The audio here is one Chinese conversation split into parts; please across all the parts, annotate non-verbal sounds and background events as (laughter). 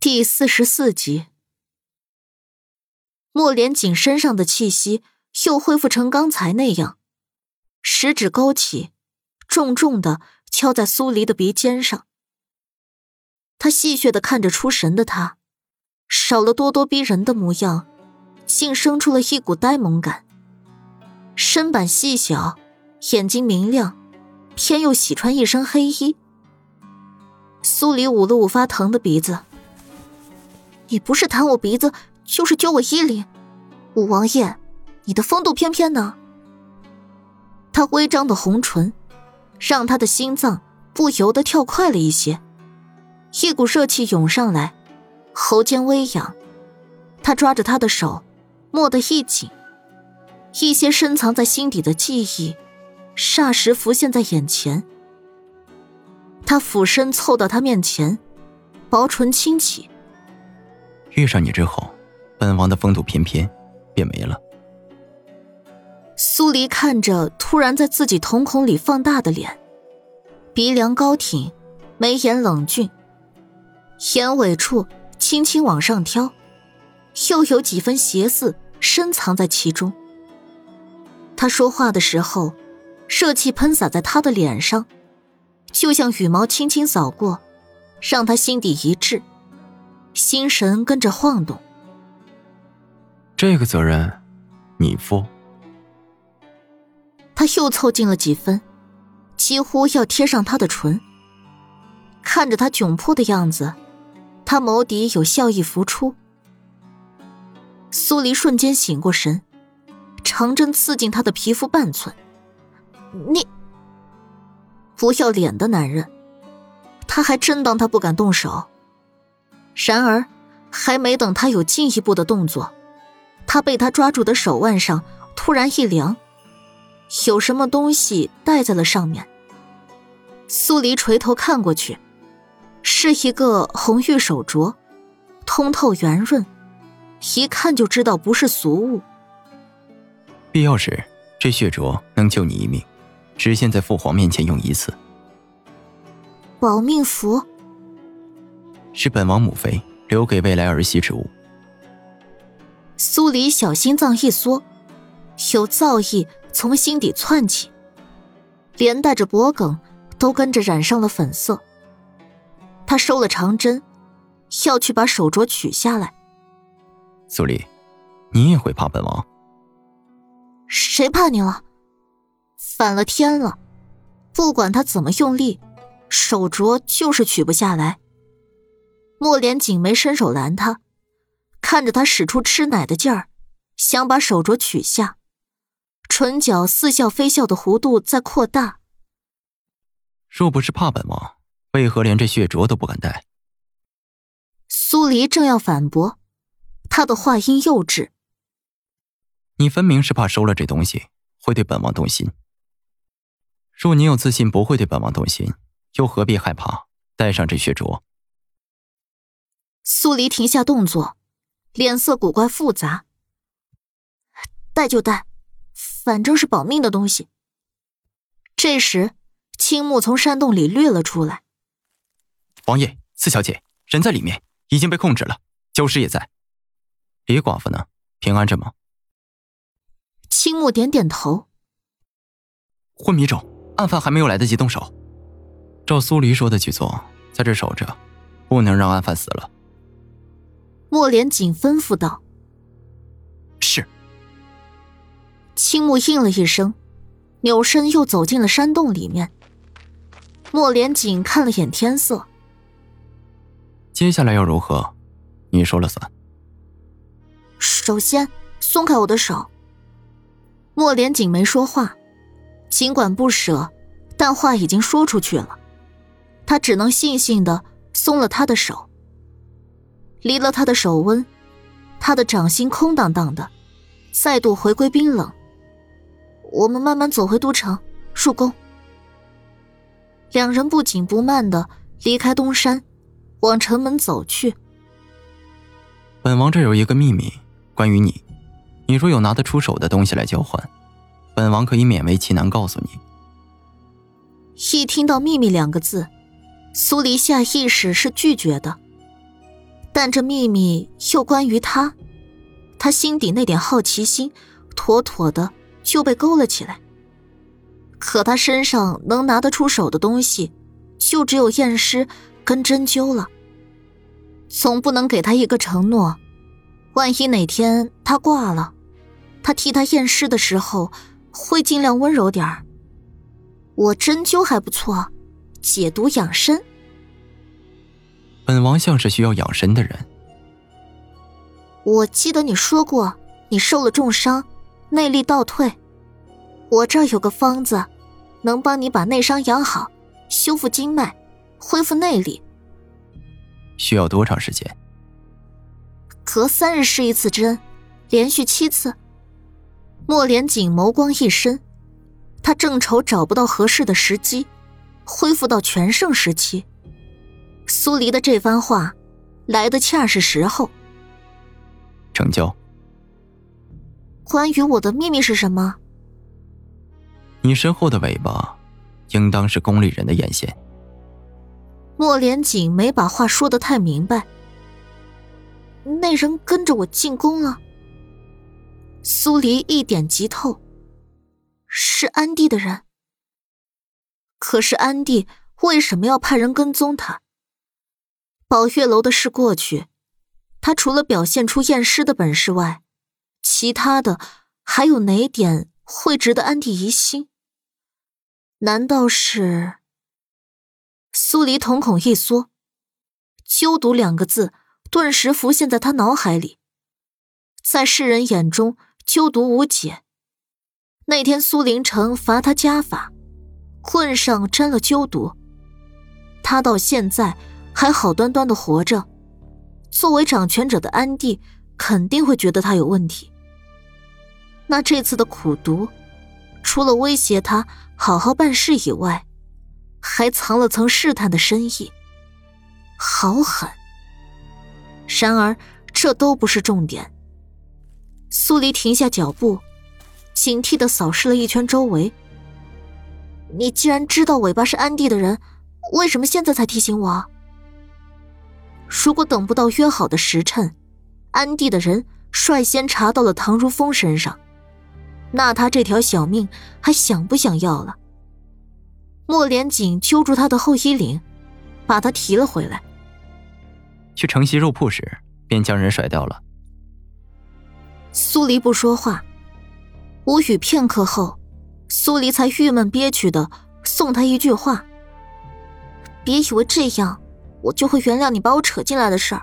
第四十四集，莫连锦身上的气息又恢复成刚才那样，食指勾起，重重的敲在苏黎的鼻尖上。他戏谑的看着出神的他，少了咄咄逼人的模样，竟生出了一股呆萌感。身板细小，眼睛明亮，偏又喜穿一身黑衣。苏黎捂了捂发疼的鼻子。你不是弹我鼻子，就是揪我衣领，五王爷，你的风度翩翩呢？他微张的红唇，让他的心脏不由得跳快了一些，一股热气涌上来，喉间微痒。他抓着他的手，握得一紧，一些深藏在心底的记忆，霎时浮现在眼前。他俯身凑到他面前，薄唇轻启。遇上你之后，本王的风度翩翩便没了。苏黎看着突然在自己瞳孔里放大的脸，鼻梁高挺，眉眼冷峻，眼尾处轻轻往上挑，又有几分邪肆深藏在其中。他说话的时候，热气喷洒在他的脸上，就像羽毛轻轻扫过，让他心底一滞。心神跟着晃动，这个责任你负。他又凑近了几分，几乎要贴上他的唇。看着他窘迫的样子，他眸底有笑意浮出。苏黎瞬间醒过神，长针刺进他的皮肤半寸。你不要脸的男人，他还真当他不敢动手。然而，还没等他有进一步的动作，他被他抓住的手腕上突然一凉，有什么东西戴在了上面。苏黎垂头看过去，是一个红玉手镯，通透圆润，一看就知道不是俗物。必要时，这血镯能救你一命，只限在父皇面前用一次。保命符。是本王母妃留给未来儿媳之物。苏黎小心脏一缩，有燥意从心底窜起，连带着脖颈都跟着染上了粉色。他收了长针，要去把手镯取下来。苏黎，你也会怕本王？谁怕你了？反了天了！不管他怎么用力，手镯就是取不下来。莫莲紧眉伸手拦他，看着他使出吃奶的劲儿，想把手镯取下，唇角似笑非笑的弧度在扩大。若不是怕本王，为何连这血镯都不敢戴？苏黎正要反驳，他的话音幼稚：“你分明是怕收了这东西会对本王动心。若你有自信不会对本王动心，又何必害怕戴上这血镯？”苏黎停下动作，脸色古怪复杂。带就带，反正是保命的东西。这时，青木从山洞里掠了出来。王爷，四小姐人在里面，已经被控制了。九师也在。李寡妇呢？平安着吗？青木点点头。昏迷中，案犯还没有来得及动手。照苏黎说的去做，在这守着，不能让案犯死了。莫连锦吩咐道：“是。”青木应了一声，扭身又走进了山洞里面。莫连锦看了眼天色，接下来要如何？你说了算。首先，松开我的手。莫连锦没说话，尽管不舍，但话已经说出去了，他只能悻悻的松了他的手。离了他的手温，他的掌心空荡荡的，再度回归冰冷。我们慢慢走回都城，入宫。两人不紧不慢的离开东山，往城门走去。本王这有一个秘密，关于你，你若有拿得出手的东西来交换，本王可以勉为其难告诉你。一听到“秘密”两个字，苏黎下意识是拒绝的。但这秘密又关于他，他心底那点好奇心，妥妥的就被勾了起来。可他身上能拿得出手的东西，就只有验尸跟针灸了。总不能给他一个承诺，万一哪天他挂了，他替他验尸的时候会尽量温柔点儿。我针灸还不错，解毒养生。本王像是需要养神的人。我记得你说过，你受了重伤，内力倒退。我这儿有个方子，能帮你把内伤养好，修复经脉，恢复内力。需要多长时间？隔三日试一次针，连续七次。莫连锦眸光一深，他正愁找不到合适的时机，恢复到全盛时期。苏黎的这番话，来的恰是时候。成交。关于我的秘密是什么？你身后的尾巴，应当是宫里人的眼线。莫连锦没把话说的太明白。那人跟着我进宫了。苏黎一点即透，是安帝的人。可是安帝为什么要派人跟踪他？宝月楼的事过去，他除了表现出验尸的本事外，其他的还有哪点会值得安帝疑心？难道是？苏黎瞳孔一缩，“纠毒”两个字顿时浮现在他脑海里。在世人眼中，纠毒无解。那天苏林城罚他家法，棍上沾了纠毒，他到现在。还好端端的活着，作为掌权者的安帝肯定会觉得他有问题。那这次的苦读，除了威胁他好好办事以外，还藏了层试探的深意，好狠。然而这都不是重点。苏黎停下脚步，警惕的扫视了一圈周围。你既然知道尾巴是安帝的人，为什么现在才提醒我？如果等不到约好的时辰，安帝的人率先查到了唐如风身上，那他这条小命还想不想要了？莫连锦揪住他的后衣领，把他提了回来。去城西肉铺时，便将人甩掉了。苏黎不说话，无语片刻后，苏黎才郁闷憋屈的送他一句话：“别以为这样。”我就会原谅你把我扯进来的事儿。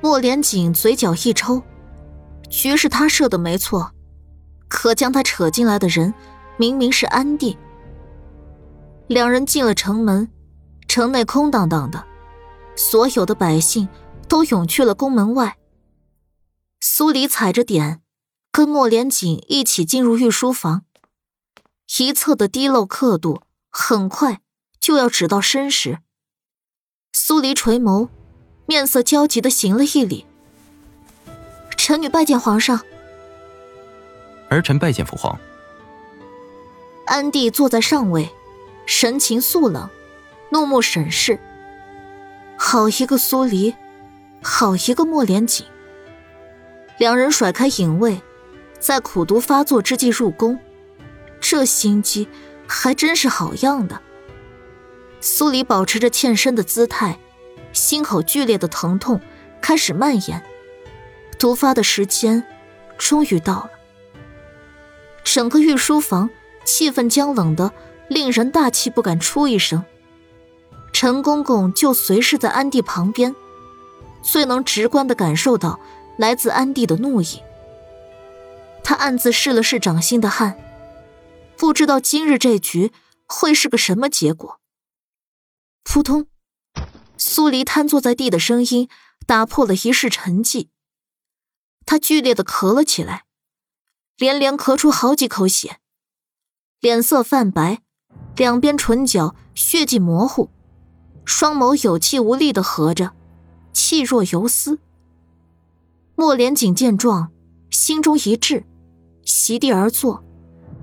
莫连锦嘴角一抽，局是他设的没错，可将他扯进来的人明明是安帝。两人进了城门，城内空荡荡的，所有的百姓都涌去了宫门外。苏黎踩着点，跟莫连锦一起进入御书房，一侧的滴漏刻度很快就要指到身时。苏黎垂眸，面色焦急的行了一礼：“臣女拜见皇上。”儿臣拜见父皇。安帝坐在上位，神情肃冷，怒目审视。好一个苏黎，好一个莫连锦。两人甩开影卫，在苦毒发作之际入宫，这心机还真是好样的。苏黎保持着欠身的姿态，心口剧烈的疼痛开始蔓延，毒发的时间终于到了。整个御书房气氛僵冷的令人大气不敢出一声。陈公公就随侍在安帝旁边，最能直观的感受到来自安帝的怒意。他暗自试了试掌心的汗，不知道今日这局会是个什么结果。扑通！苏黎瘫坐在地的声音打破了一世沉寂。他剧烈的咳了起来，连连咳出好几口血，脸色泛白，两边唇角血迹模糊，双眸有气无力的合着，气若游丝。莫连锦见状，心中一滞，席地而坐，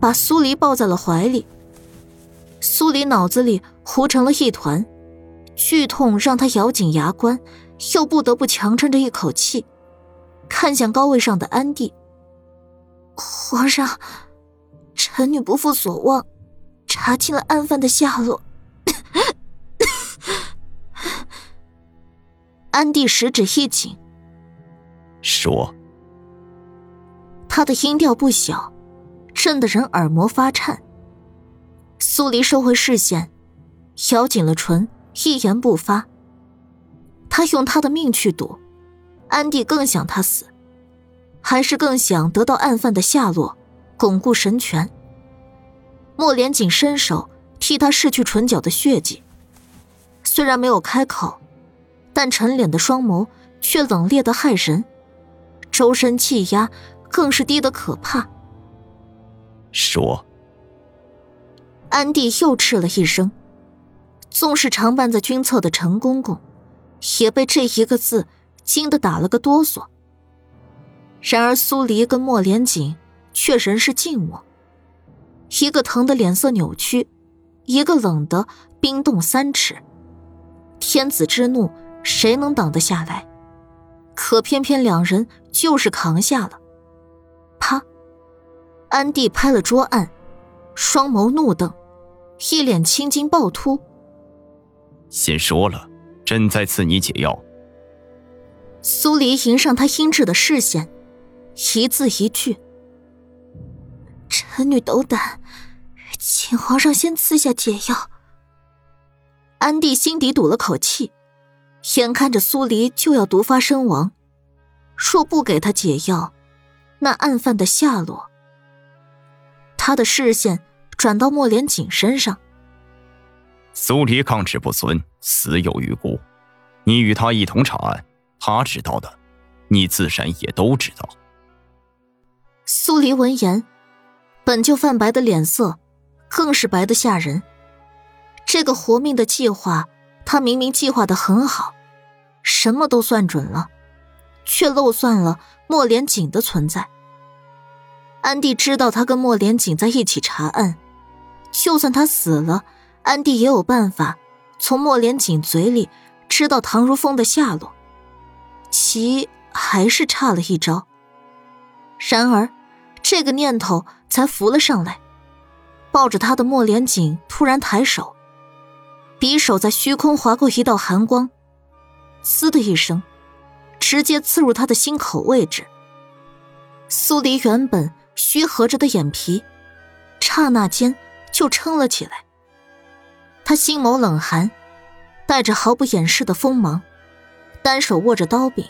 把苏黎抱在了怀里。苏黎脑子里糊成了一团，剧痛让他咬紧牙关，又不得不强撑着一口气，看向高位上的安帝。皇上，臣女不负所望，查清了案犯的下落。安帝食指一紧，说：“他的音调不小，震得人耳膜发颤。”苏黎收回视线，咬紧了唇。一言不发。他用他的命去赌，安帝更想他死，还是更想得到案犯的下落，巩固神权？莫连锦伸手替他拭去唇角的血迹，虽然没有开口，但沉脸的双眸却冷冽的骇人，周身气压更是低得可怕。说。安帝又斥了一声。纵是常伴在军侧的陈公公，也被这一个字惊得打了个哆嗦。然而苏黎跟莫连锦却仍是静默，一个疼得脸色扭曲，一个冷得冰冻三尺。天子之怒，谁能挡得下来？可偏偏两人就是扛下了。啪！安帝拍了桌案，双眸怒瞪，一脸青筋暴突。先说了，朕再赐你解药。苏黎迎上他阴鸷的视线，一字一句：“臣女斗胆，请皇上先赐下解药。”安帝心底堵了口气，眼看着苏黎就要毒发身亡，若不给他解药，那案犯的下落……他的视线转到莫连锦身上。苏黎抗旨不遵，死有余辜。你与他一同查案，他知道的，你自然也都知道。苏黎闻言，本就泛白的脸色更是白的吓人。这个活命的计划，他明明计划的很好，什么都算准了，却漏算了莫连锦的存在。安迪知道他跟莫连锦在一起查案，就算他死了。安迪也有办法从莫连锦嘴里知道唐如风的下落，其还是差了一招。然而，这个念头才浮了上来，抱着他的莫连锦突然抬手，匕首在虚空划过一道寒光，嘶的一声，直接刺入他的心口位置。苏黎原本虚合着的眼皮，刹那间就撑了起来。他心眸冷寒，带着毫不掩饰的锋芒，单手握着刀柄，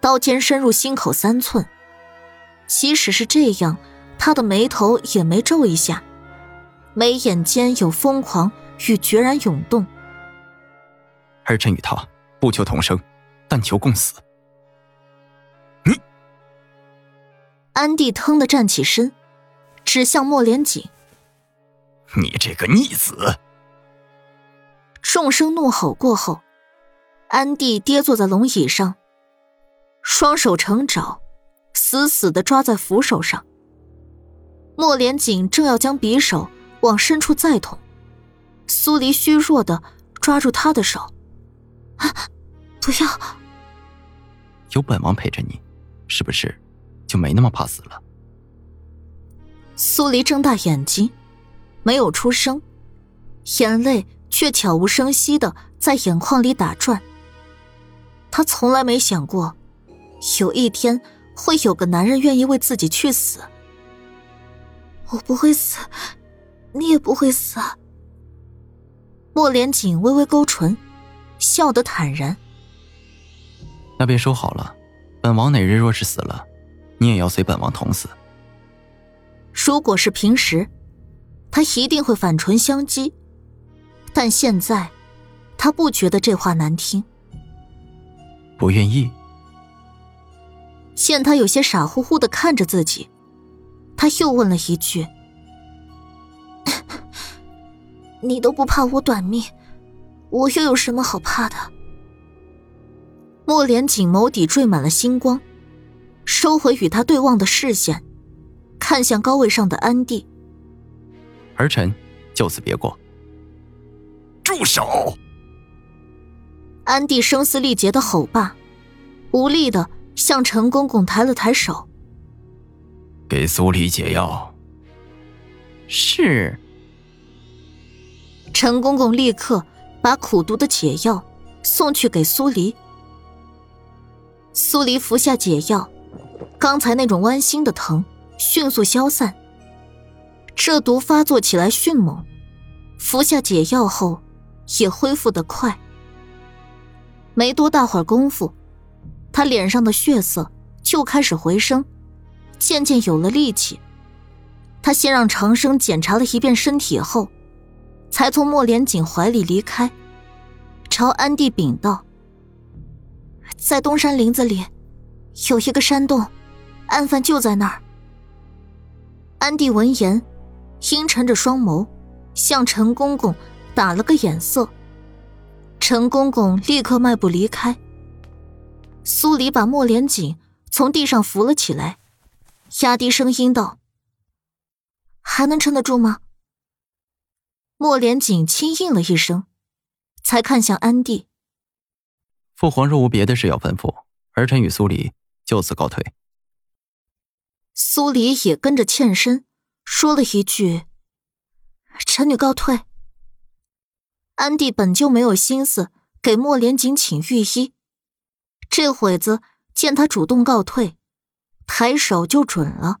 刀尖深入心口三寸。即使是这样，他的眉头也没皱一下，眉眼间有疯狂与决然涌动。儿臣与他不求同生，但求共死。你，安帝腾的站起身，指向莫连锦：“你这个逆子！”众声怒吼过后，安帝跌坐在龙椅上，双手成爪，死死的抓在扶手上。莫连锦正要将匕首往深处再捅，苏黎虚弱的抓住他的手：“啊，不要！有本王陪着你，是不是就没那么怕死了？”苏黎睁大眼睛，没有出声，眼泪。却悄无声息的在眼眶里打转。他从来没想过，有一天会有个男人愿意为自己去死。我不会死，你也不会死。莫连锦微微勾唇，笑得坦然。那便说好了，本王哪日若是死了，你也要随本王同死。如果是平时，他一定会反唇相讥。但现在，他不觉得这话难听。不愿意。见他有些傻乎乎的看着自己，他又问了一句：“ (laughs) 你都不怕我短命，我又有什么好怕的？”莫连锦眸底缀满了星光，收回与他对望的视线，看向高位上的安帝：“儿臣就此别过。”住手！安帝声嘶力竭的吼罢，无力的向陈公公抬了抬手，给苏黎解药。是。陈公公立刻把苦毒的解药送去给苏黎。苏黎服下解药，刚才那种剜心的疼迅速消散。这毒发作起来迅猛，服下解药后也恢复得快。没多大会儿功夫，他脸上的血色就开始回升，渐渐有了力气。他先让长生检查了一遍身体后，才从莫连锦怀里离开，朝安帝禀道：“在东山林子里，有一个山洞，案犯就在那儿。”安帝闻言，阴沉着双眸，向陈公公打了个眼色。陈公公立刻迈步离开。苏黎把莫连锦从地上扶了起来，压低声音道：“还能撑得住吗？”莫连锦轻应了一声，才看向安帝。父皇若无别的事要吩咐，儿臣与苏黎就此告退。苏黎也跟着欠身，说了一句：“臣女告退。”安帝本就没有心思给莫连锦请御医，这会子见他主动告退，抬手就准了。